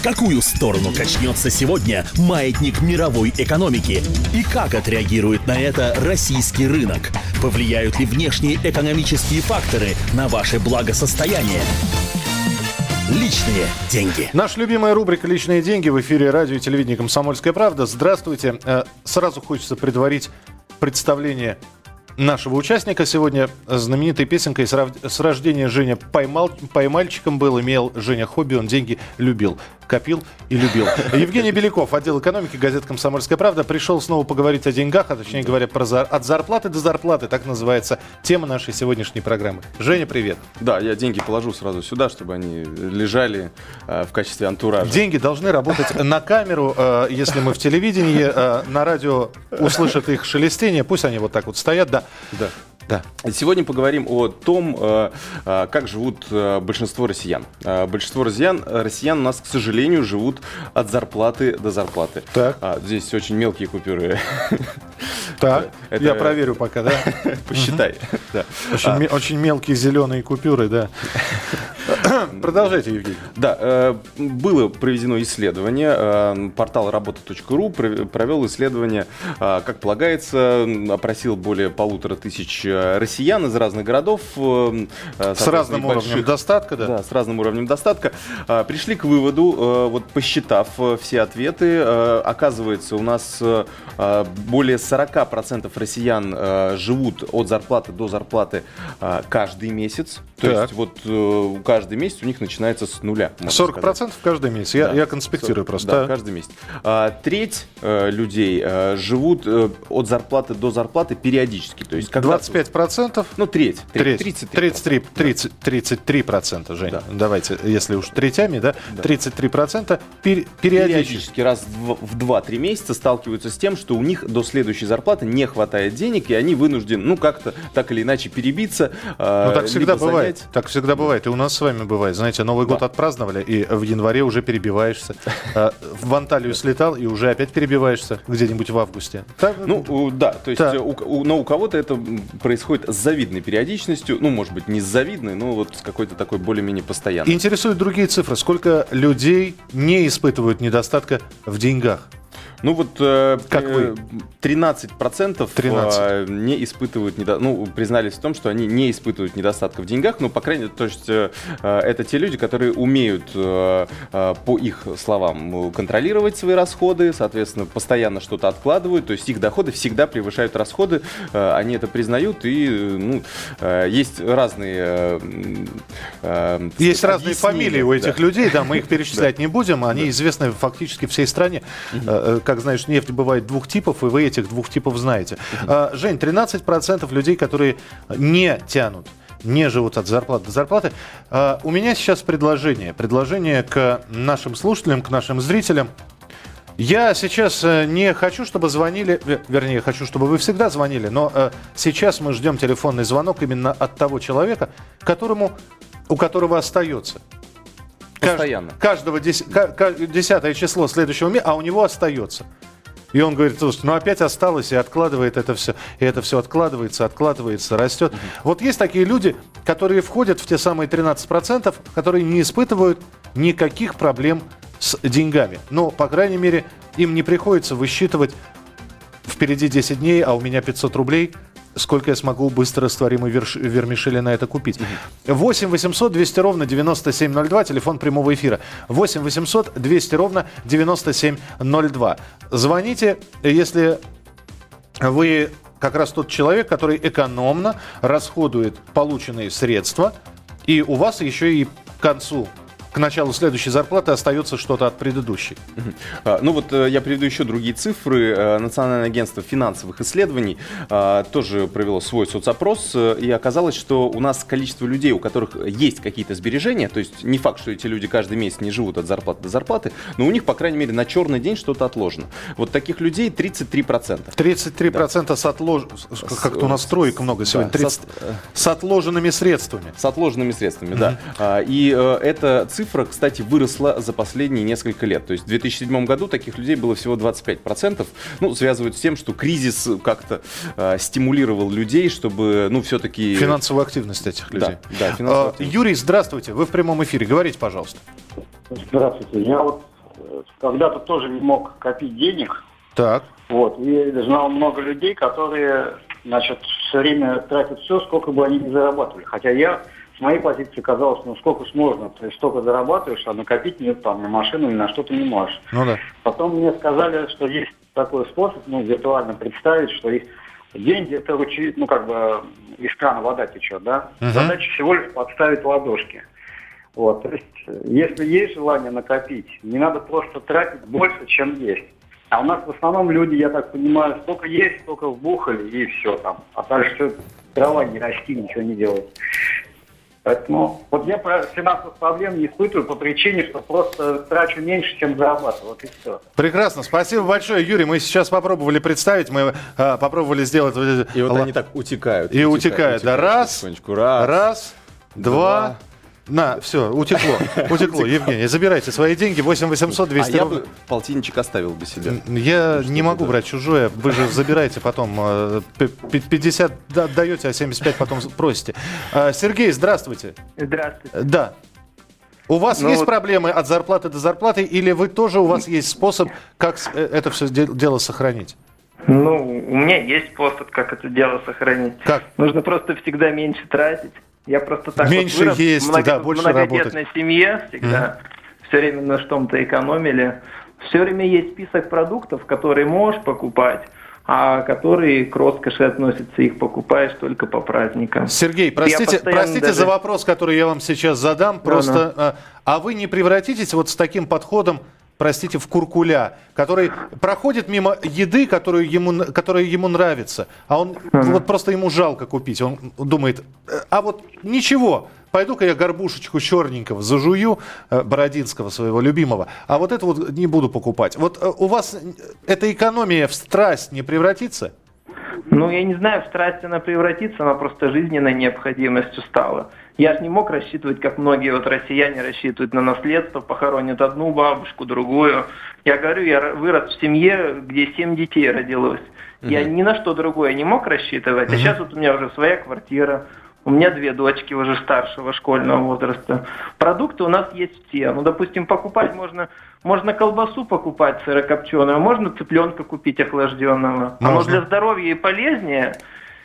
В какую сторону качнется сегодня маятник мировой экономики? И как отреагирует на это российский рынок? Повлияют ли внешние экономические факторы на ваше благосостояние? Личные деньги. Наша любимая рубрика «Личные деньги» в эфире радио и телевидения «Комсомольская правда». Здравствуйте. Э, сразу хочется предварить представление нашего участника сегодня знаменитой песенкой с рождения Женя поймал, поймальчиком был, имел Женя хобби, он деньги любил, копил и любил. Евгений Беляков, отдел экономики, газета «Комсомольская правда», пришел снова поговорить о деньгах, а точнее говоря, про зар... от зарплаты до зарплаты, так называется тема нашей сегодняшней программы. Женя, привет. Да, я деньги положу сразу сюда, чтобы они лежали э, в качестве антуража. Деньги должны работать на камеру, э, если мы в телевидении, э, на радио услышат их шелестение, пусть они вот так вот стоят, да. Да. Да. Сегодня поговорим о том, э, э, как живут э, большинство россиян. Большинство россиян, россиян у нас, к сожалению, живут от зарплаты до зарплаты. Так. Здесь очень мелкие купюры. Так, Это... я проверю пока, да? Посчитай. Очень, очень мелкие зеленые купюры, да. Продолжайте, Евгений. Да, было проведено исследование. Портал работа.ру провел исследование, как полагается, опросил более полутора тысяч россиян из разных городов. Э, с разным больших, уровнем достатка, да? Да, с разным уровнем достатка. Пришли к выводу, э, вот посчитав э, все ответы, оказывается, у нас более 40% россиян живут от зарплаты до зарплаты каждый месяц. То так. есть вот каждый месяц у них начинается с нуля. 40% сказать. каждый месяц. Я, да. я конспектирую 40, просто. Да, каждый месяц. А, треть людей живут от зарплаты до зарплаты периодически. То есть 25 процентов. Ну, треть. треть 33, 33, 30, 33 процента, Жень. Да. Давайте, если уж третями, да, да. 33 процента пер, периодически. периодически раз в 2-3 месяца сталкиваются с тем, что у них до следующей зарплаты не хватает денег, и они вынуждены, ну, как-то так или иначе перебиться. А, ну, так всегда бывает. Занять. Так всегда бывает. И у нас с вами бывает. Знаете, Новый да. год отпраздновали, и в январе уже перебиваешься. А, в Анталию слетал, и уже опять перебиваешься где-нибудь в августе. Ну, да, то есть, но у кого-то это происходит с завидной периодичностью, ну, может быть, не с завидной, но вот с какой-то такой более-менее постоянной. Интересуют другие цифры. Сколько людей не испытывают недостатка в деньгах? Ну вот э, как вы? 13 процентов 13. Э, не испытывают, недо... ну признались в том, что они не испытывают недостатка в деньгах, ну по крайней мере, то есть э, это те люди, которые умеют по их словам контролировать свои расходы, соответственно постоянно что-то откладывают, то есть их доходы всегда превышают расходы, они это признают и ну есть разные есть разные фамилии у этих да. людей, да, мы их перечислять не будем, они известны фактически всей стране как знаешь, нефть бывает двух типов, и вы этих двух типов знаете. А, Жень, 13% людей, которые не тянут не живут от зарплаты до зарплаты. А, у меня сейчас предложение. Предложение к нашим слушателям, к нашим зрителям. Я сейчас э, не хочу, чтобы звонили, вернее, хочу, чтобы вы всегда звонили, но э, сейчас мы ждем телефонный звонок именно от того человека, которому, у которого остается Постоянно. Каждого десятое число следующего месяца, а у него остается. И он говорит, слушай, ну опять осталось и откладывает это все. И это все откладывается, откладывается, растет. Угу. Вот есть такие люди, которые входят в те самые 13%, которые не испытывают никаких проблем с деньгами. Но, по крайней мере, им не приходится высчитывать впереди 10 дней, а у меня 500 рублей – сколько я смогу быстро растворимый верш... вермишели на это купить. 8 800 200 ровно 9702, телефон прямого эфира. 8 800 200 ровно 9702. Звоните, если вы как раз тот человек, который экономно расходует полученные средства, и у вас еще и к концу к началу следующей зарплаты остается что-то от предыдущей. А, ну вот э, я приведу еще другие цифры. Э, Национальное агентство финансовых исследований а, тоже провело свой соцопрос, э, и оказалось, что у нас количество людей, у которых есть какие-то сбережения, то есть не факт, что эти люди каждый месяц не живут от зарплаты до зарплаты, но у них, по крайней мере, на черный день что-то отложено. Вот таких людей 33%. 33% да. с отлож... Как-то у нас троек много сегодня. Да, 30... с... с отложенными средствами. С отложенными средствами, mm-hmm. да. А, и это цифра цифра, кстати, выросла за последние несколько лет. То есть в 2007 году таких людей было всего 25%. Ну, связывают с тем, что кризис как-то э, стимулировал людей, чтобы, ну, все-таки... Финансовую активность этих людей. Да, да финансовую а, активность. Юрий, здравствуйте. Вы в прямом эфире. Говорите, пожалуйста. Здравствуйте. Я вот когда-то тоже не мог копить денег. Так. Вот. И знал много людей, которые, значит, все время тратят все, сколько бы они ни зарабатывали. Хотя я с моей позиции казалось, ну сколько ж можно, то есть столько зарабатываешь, а накопить нет там на машину или на что-то не можешь. Ну да. Потом мне сказали, что есть такой способ, ну, виртуально представить, что есть деньги это ручей, ну, как бы из крана вода течет, да? Uh-huh. Задача всего лишь подставить ладошки. Вот, то есть, если есть желание накопить, не надо просто тратить больше, чем есть. А у нас в основном люди, я так понимаю, столько есть, столько вбухали, и все там. А дальше трава не расти, ничего не делать. Поэтому вот я про финансовых проблем не испытываю по причине, что просто трачу меньше, чем зарабатываю. Вот и все. Прекрасно. Спасибо большое, Юрий. Мы сейчас попробовали представить, мы э, попробовали сделать... И вот они так утекают. И утекают. утекают. Да, раз, раз, раз, два, два на, все, утекло. Утекло. Евгений, забирайте свои деньги. 8 800 200 а я бы полтинничек оставил бы себе. Я не могу брать чужое. Вы же забираете потом. 50 э, отдаете, а 75 потом просите. А, Сергей, здравствуйте. Здравствуйте. Да. У вас ну, есть вот... проблемы от зарплаты до зарплаты, или вы тоже у вас есть способ, как э, это все дело сохранить? Ну, у меня есть способ, как это дело сохранить. Как? Нужно просто всегда меньше тратить. Я просто так Меньше вот вырос есть, много, да, больше многодетной семье всегда. Mm. Все время на что-то экономили. Все время есть список продуктов, которые можешь покупать, а которые к роскоши относятся, их покупаешь только по праздникам. Сергей, простите, простите даже... за вопрос, который я вам сейчас задам. Просто, да, а вы не превратитесь вот с таким подходом простите, в куркуля, который проходит мимо еды, которую ему, которая ему нравится, а он uh-huh. вот просто ему жалко купить. Он думает, «Э, а вот ничего, пойду-ка я горбушечку черненького зажую, э, Бородинского своего любимого, а вот это вот не буду покупать. Вот э, у вас эта экономия в страсть не превратится? Ну, я не знаю, в страсть она превратится, она просто жизненной необходимостью стала. Я же не мог рассчитывать, как многие вот россияне рассчитывают на наследство, похоронят одну бабушку, другую. Я говорю, я вырос в семье, где семь детей родилось. Я ни на что другое не мог рассчитывать. А сейчас вот у меня уже своя квартира, у меня две дочки уже старшего школьного возраста. Продукты у нас есть все. Ну, допустим, покупать можно, можно колбасу покупать сырокопченую, а можно цыпленка купить охлажденного. Можно. Оно для здоровья и полезнее.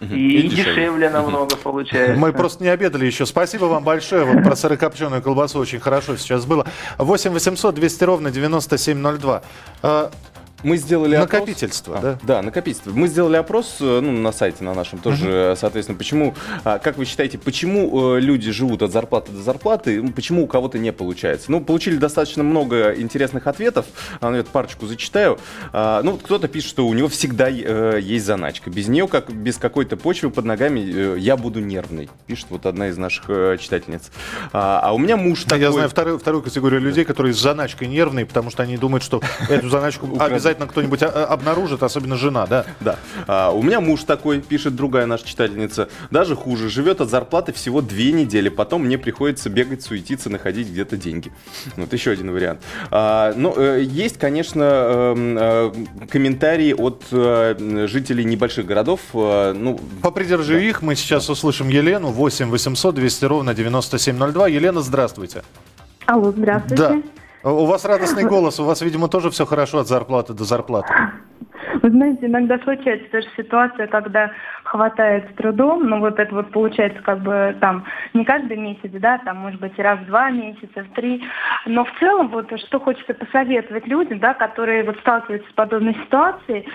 И, и дешевле, дешевле намного угу. получается. Мы просто не обедали еще. Спасибо вам большое. Вот про сырокопченую колбасу очень хорошо сейчас было. 8 800 200 ровно 9702. Мы сделали накопительство, опрос. да? А, да, накопительство. Мы сделали опрос ну, на сайте на нашем тоже, uh-huh. соответственно, почему, а, как вы считаете, почему э, люди живут от зарплаты до зарплаты, почему у кого-то не получается? Ну, получили достаточно много интересных ответов, а, ну, я парочку зачитаю. Ну, кто-то пишет, что у него всегда э, есть заначка. Без нее, как без какой-то почвы под ногами, э, я буду нервный, пишет вот одна из наших читательниц. А, а у меня муж такой... Я знаю вторую, вторую категорию людей, которые с заначкой нервные, потому что они думают, что эту заначку обязательно обязательно кто-нибудь а, а, обнаружит, особенно жена, да? Да. А, у меня муж такой, пишет другая наша читательница, даже хуже, живет от зарплаты всего две недели, потом мне приходится бегать, суетиться, находить где-то деньги. Вот еще один вариант. А, ну, э, есть, конечно, эм, э, комментарии от э, жителей небольших городов. Ну, Попридержи да. их, мы сейчас услышим Елену, 8 800 200 ровно 9702. Елена, здравствуйте. Алло, здравствуйте. Да. У вас радостный голос, у вас, видимо, тоже все хорошо от зарплаты до зарплаты. Вы знаете, иногда случается тоже ситуация, когда хватает с трудом, но вот это вот получается как бы там не каждый месяц, да, там может быть раз в два месяца, в три. Но в целом вот что хочется посоветовать людям, да, которые вот сталкиваются с подобной ситуацией,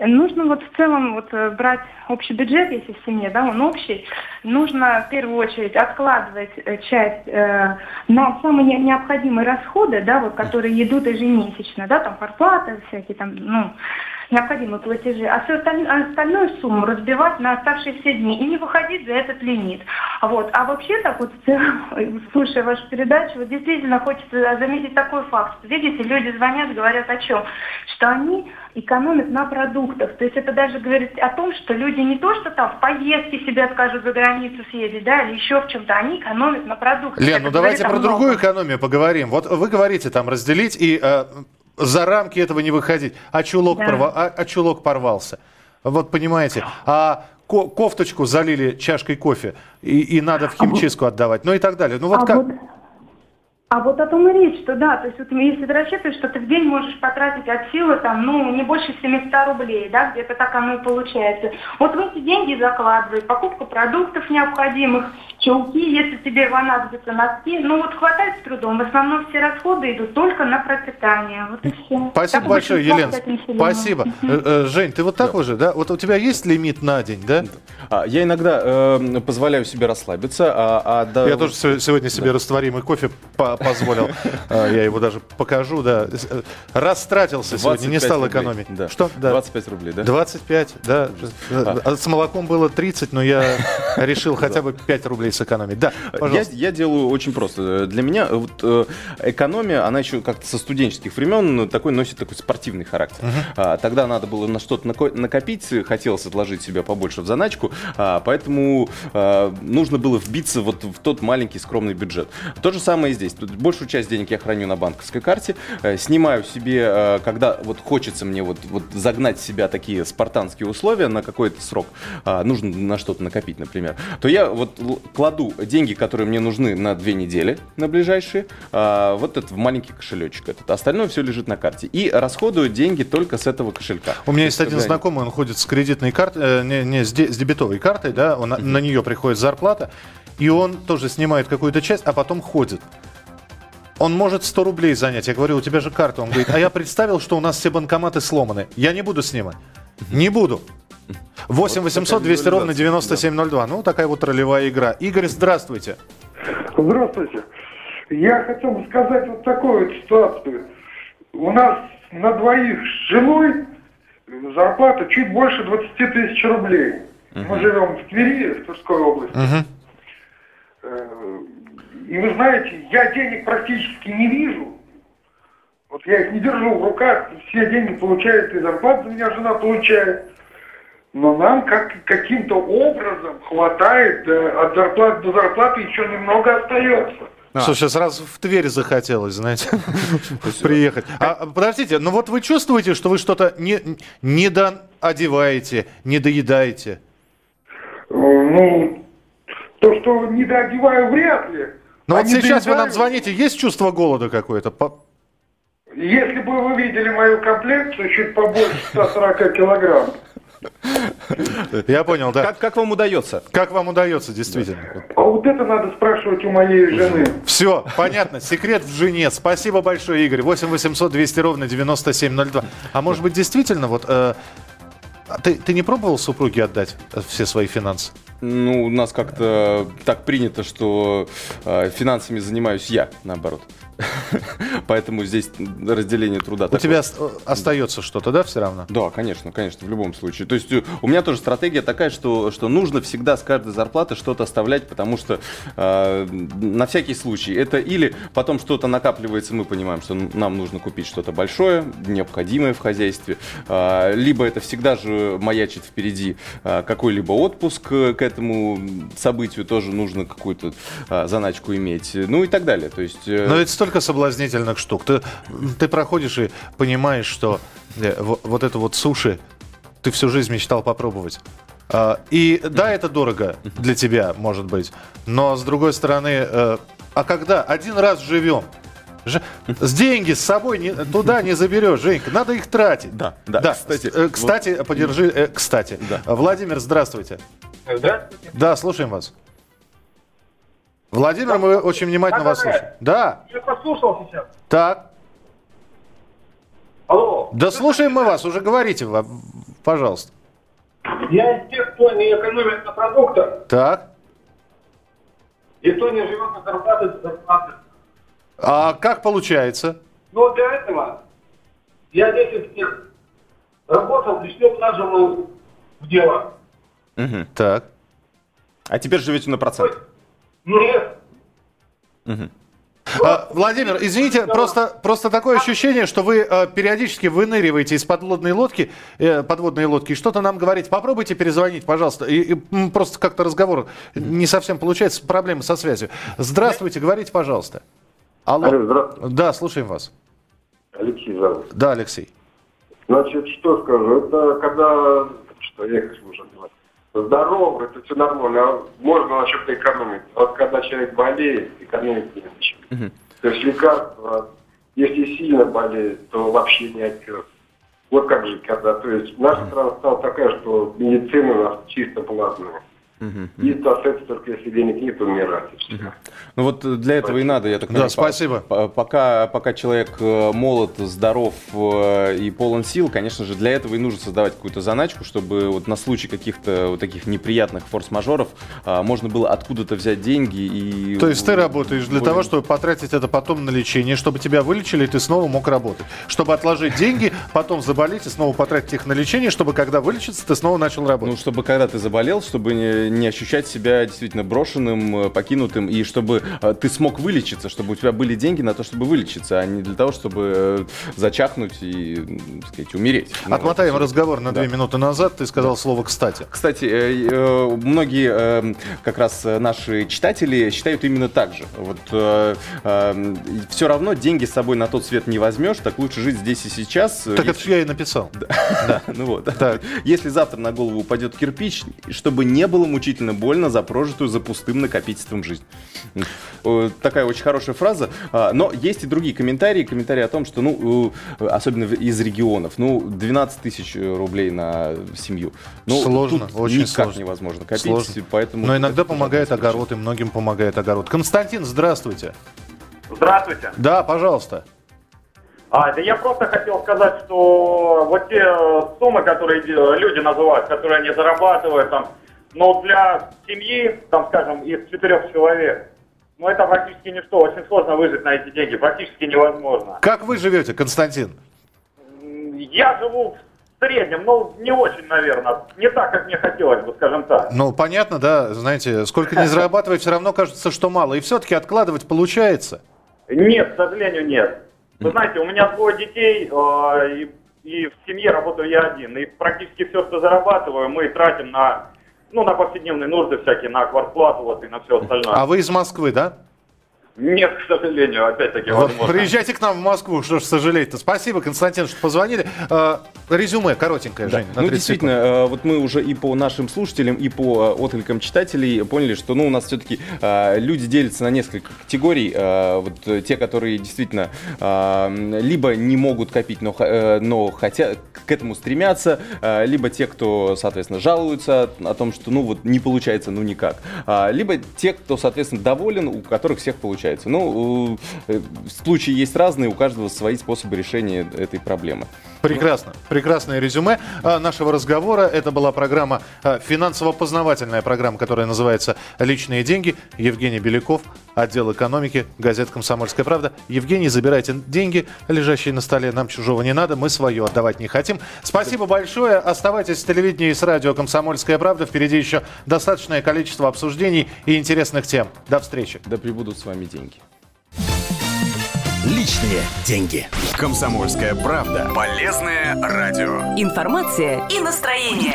Нужно вот в целом вот э, брать общий бюджет, если в семье, да, он общий. Нужно в первую очередь откладывать э, часть э, на самые необходимые расходы, да, вот, которые идут ежемесячно, да, там зарплата, всякие там, ну, необходимые платежи, а всю остальную, остальную сумму разбивать на оставшиеся дни и не выходить за этот лимит. Вот. А вообще так вот, слушая вашу передачу, вот действительно хочется заметить такой факт. Видите, люди звонят, говорят о чем? Что они экономят на продуктах. То есть это даже говорит о том, что люди не то, что там в поездке себе откажут за границу съездить, да, или еще в чем-то, они экономят на продуктах. Лен, ну давайте про другую экономию поговорим. Вот вы говорите там разделить и э, за рамки этого не выходить. А чулок, да. порва, а, а чулок порвался. Вот понимаете. А ко кофточку залили чашкой кофе и, и надо в химчистку отдавать. Ну и так далее. Ну вот а как... Вот... А вот о том и речь, что да, то есть вот если ты рассчитываешь, что ты в день можешь потратить от силы там, ну, не больше 700 рублей, да, где-то так оно и получается. Вот в эти деньги закладывай, покупка продуктов необходимых, чулки, если тебе понадобятся носки, ну вот хватает с трудом. В основном все расходы идут только на пропитание. Вот и все. Спасибо так большое, Елена. Спасибо. Угу. Жень, ты вот так да. уже, да? Вот у тебя есть лимит на день, да? А, я иногда э, позволяю себе расслабиться. А, а, да, я тоже сегодня себе да. растворимый кофе позволил. А, я его даже покажу, да. Растратился сегодня, не стал экономить. Да. Что? Да. 25 рублей, да? 25, да. А. С молоком было 30, но я решил хотя бы 5 рублей сэкономить. Да, я, я делаю очень просто. Для меня вот, э, экономия, она еще как-то со студенческих времен такой носит такой спортивный характер. Uh-huh. Тогда надо было на что-то накопить, хотелось отложить себя побольше в заначку, поэтому э, нужно было вбиться вот в тот маленький скромный бюджет. То же самое и здесь. Большую часть денег я храню на банковской карте, э, снимаю себе, э, когда вот хочется мне вот, вот загнать в себя такие спартанские условия на какой-то срок, э, нужно на что-то накопить, например, то я вот кладу деньги, которые мне нужны на две недели, на ближайшие, вот это в маленький кошелечек этот. Остальное все лежит на карте. И расходую деньги только с этого кошелька. У меня есть один знакомый, он ходит с кредитной картой, не, не с, де, с дебетовой картой, да, он, uh-huh. на нее приходит зарплата, и он тоже снимает какую-то часть, а потом ходит. Он может 100 рублей занять. Я говорю, у тебя же карта. Он говорит, а я представил, что у нас все банкоматы сломаны. Я не буду снимать. Не буду. 8 800 200 ровно 9702. Ну, такая вот ролевая игра. Игорь, здравствуйте. Здравствуйте. Я хотел бы сказать вот такую вот ситуацию. У нас на двоих с женой зарплата чуть больше 20 тысяч рублей. Мы живем в Твери, в Тверской области. И вы знаете, я денег практически не вижу. Вот я их не держу в руках, все деньги получают, и зарплату за меня жена получает. Но нам как, каким-то образом хватает да, от зарплаты до зарплаты еще немного остается. А. Слушай, сразу в Тверь захотелось, знаете, приехать. А, подождите, ну вот вы чувствуете, что вы что-то не, не доодеваете, не доедаете? Ну, то, что не доодеваю, вряд ли. Но ну, вот сейчас вы нам звоните, есть чувство голода какое-то? Если бы вы видели мою комплекцию, чуть побольше 140 килограмм. Я понял, да. Как, как вам удается? Как вам удается, действительно? А вот это надо спрашивать у моей жены. Все, понятно. Секрет в жене. Спасибо большое, Игорь. 8 800 200 ровно 9702. А может быть, действительно, вот э, ты, ты не пробовал супруге отдать все свои финансы? Ну, у нас как-то так принято, что э, финансами занимаюсь я, наоборот. Поэтому здесь разделение труда. У такое. тебя остается что-то, да, все равно? Да, конечно, конечно, в любом случае. То есть э, у меня тоже стратегия такая, что, что нужно всегда с каждой зарплаты что-то оставлять, потому что э, на всякий случай это или потом что-то накапливается, мы понимаем, что нам нужно купить что-то большое, необходимое в хозяйстве, э, либо это всегда же маячит впереди э, какой-либо отпуск к этому событию, тоже нужно какую-то э, заначку иметь, ну и так далее. То есть, э... Но это столько соблазнительных штук. Ты, ты проходишь и понимаешь, что э, вот это вот суши ты всю жизнь мечтал попробовать. А, и да, это дорого для тебя, может быть, но с другой стороны, э, а когда один раз живем, с деньги с собой не, туда не заберешь, Женька. Надо их тратить. Да, да. да. Кстати, э, кстати вот. подержи. Э, кстати. Да. Владимир, здравствуйте. Здравствуйте. Да, слушаем вас. Владимир, да. мы очень внимательно да, вас слушаем. Да. Я послушал сейчас. Так. Алло. Да слушаем мы вас, уже говорите, пожалуйста. Я из тех, кто не экономит на продуктах. Так. И кто не живет на зарплаты до зарплаты. А как получается? Ну, для этого я 10 лет работал, лишнем нажимал в дело. Угу. Так. А теперь живете на процент? Нет. Угу. А, Владимир, извините, просто, просто такое ощущение, что вы э, периодически выныриваете из подводной лодки, э, подводной лодки, и что-то нам говорите. Попробуйте перезвонить, пожалуйста. И, и просто как-то разговор не совсем получается, проблемы со связью. Здравствуйте, говорите, пожалуйста. Алло. Алло здравствуйте. Да, слушаем вас. Алексей зовут. Да, Алексей. Значит, что скажу, это когда, что я их уже говорить здоров, это все нормально, можно на чем-то экономить. Вот когда человек болеет, экономить не на чем. То есть лекарства, если сильно болеет, то вообще не отпьет. Вот как же когда. То есть наша страна стала такая, что медицина у нас чисто платная. Угу. И только, если денег нет, умирать. Угу. Ну вот для этого спасибо. и надо, я так понимаю. Да, спасибо. Пока, пока человек э, молод, здоров э, и полон сил, конечно же, для этого и нужно создавать какую-то заначку, чтобы вот на случай каких-то вот таких неприятных форс-мажоров а, можно было откуда-то взять деньги и... То есть ты работаешь для более... того, чтобы потратить это потом на лечение, чтобы тебя вылечили, и ты снова мог работать. Чтобы отложить деньги, потом заболеть и снова потратить их на лечение, чтобы когда вылечиться, ты снова начал работать. Ну, чтобы когда ты заболел, чтобы не не ощущать себя действительно брошенным, э, покинутым, и чтобы э, ты смог вылечиться, чтобы у тебя были деньги на то, чтобы вылечиться, а не для того, чтобы э, зачахнуть и, так сказать, умереть. Ну, Отмотаем вот, разговор на да. две минуты назад. Ты сказал да. слово «кстати». Кстати, многие как раз наши читатели считают именно так же. Вот все равно деньги с собой на тот свет не возьмешь, так лучше жить здесь и сейчас. Так если... это я и написал. Да, ну вот. Если завтра на голову упадет кирпич, чтобы не было мучительно больно за прожитую за пустым накопительством жизнь. Такая очень хорошая фраза. А, но есть и другие комментарии. Комментарии о том, что, ну, особенно из регионов, ну, 12 тысяч рублей на семью. Ну, сложно, тут очень никак сложно. невозможно копить. Сложно. Поэтому Но иногда помогает огород, и многим помогает огород. Константин, здравствуйте. Здравствуйте. Да, пожалуйста. А, да я просто хотел сказать, что вот те суммы, которые люди называют, которые они зарабатывают, там, но для семьи, там, скажем, из четырех человек, ну, это практически ничто. Очень сложно выжить на эти деньги. Практически невозможно. Как вы живете, Константин? Я живу в среднем, ну, не очень, наверное. Не так, как мне хотелось бы, скажем так. Ну, понятно, да. Знаете, сколько не зарабатывать, все равно кажется, что мало. И все-таки откладывать получается? Нет, к сожалению, нет. Вы знаете, у меня двое детей, э, и, и в семье работаю я один. И практически все, что зарабатываю, мы тратим на ну, на повседневные нужды всякие, на квартплату вот и на все остальное. А вы из Москвы, да? Нет, к сожалению, опять-таки вот, возможно. Приезжайте к нам в Москву, что ж сожалеть-то. Спасибо, Константин, что позвонили. Э, резюме коротенькое, да. Жень. Ну, действительно, э, вот мы уже и по нашим слушателям, и по э, откликам читателей поняли, что ну, у нас все-таки люди делятся на несколько категорий. Вот те, которые действительно либо не могут копить, но, но хотят к этому стремятся, либо те, кто, соответственно, жалуются о том, что ну вот не получается, ну никак. Либо те, кто, соответственно, доволен, у которых всех получается получается. Ну, э, случаи есть разные, у каждого свои способы решения этой проблемы. Прекрасно. Прекрасное резюме а, нашего разговора. Это была программа, а, финансово-познавательная программа, которая называется «Личные деньги». Евгений Беляков, отдел экономики, газета «Комсомольская правда». Евгений, забирайте деньги, лежащие на столе. Нам чужого не надо, мы свое отдавать не хотим. Спасибо большое. Оставайтесь с телевидением и с радио «Комсомольская правда». Впереди еще достаточное количество обсуждений и интересных тем. До встречи. Да прибудут с вами деньги. Личные деньги. Комсомольская правда. Полезное радио. Информация и настроение.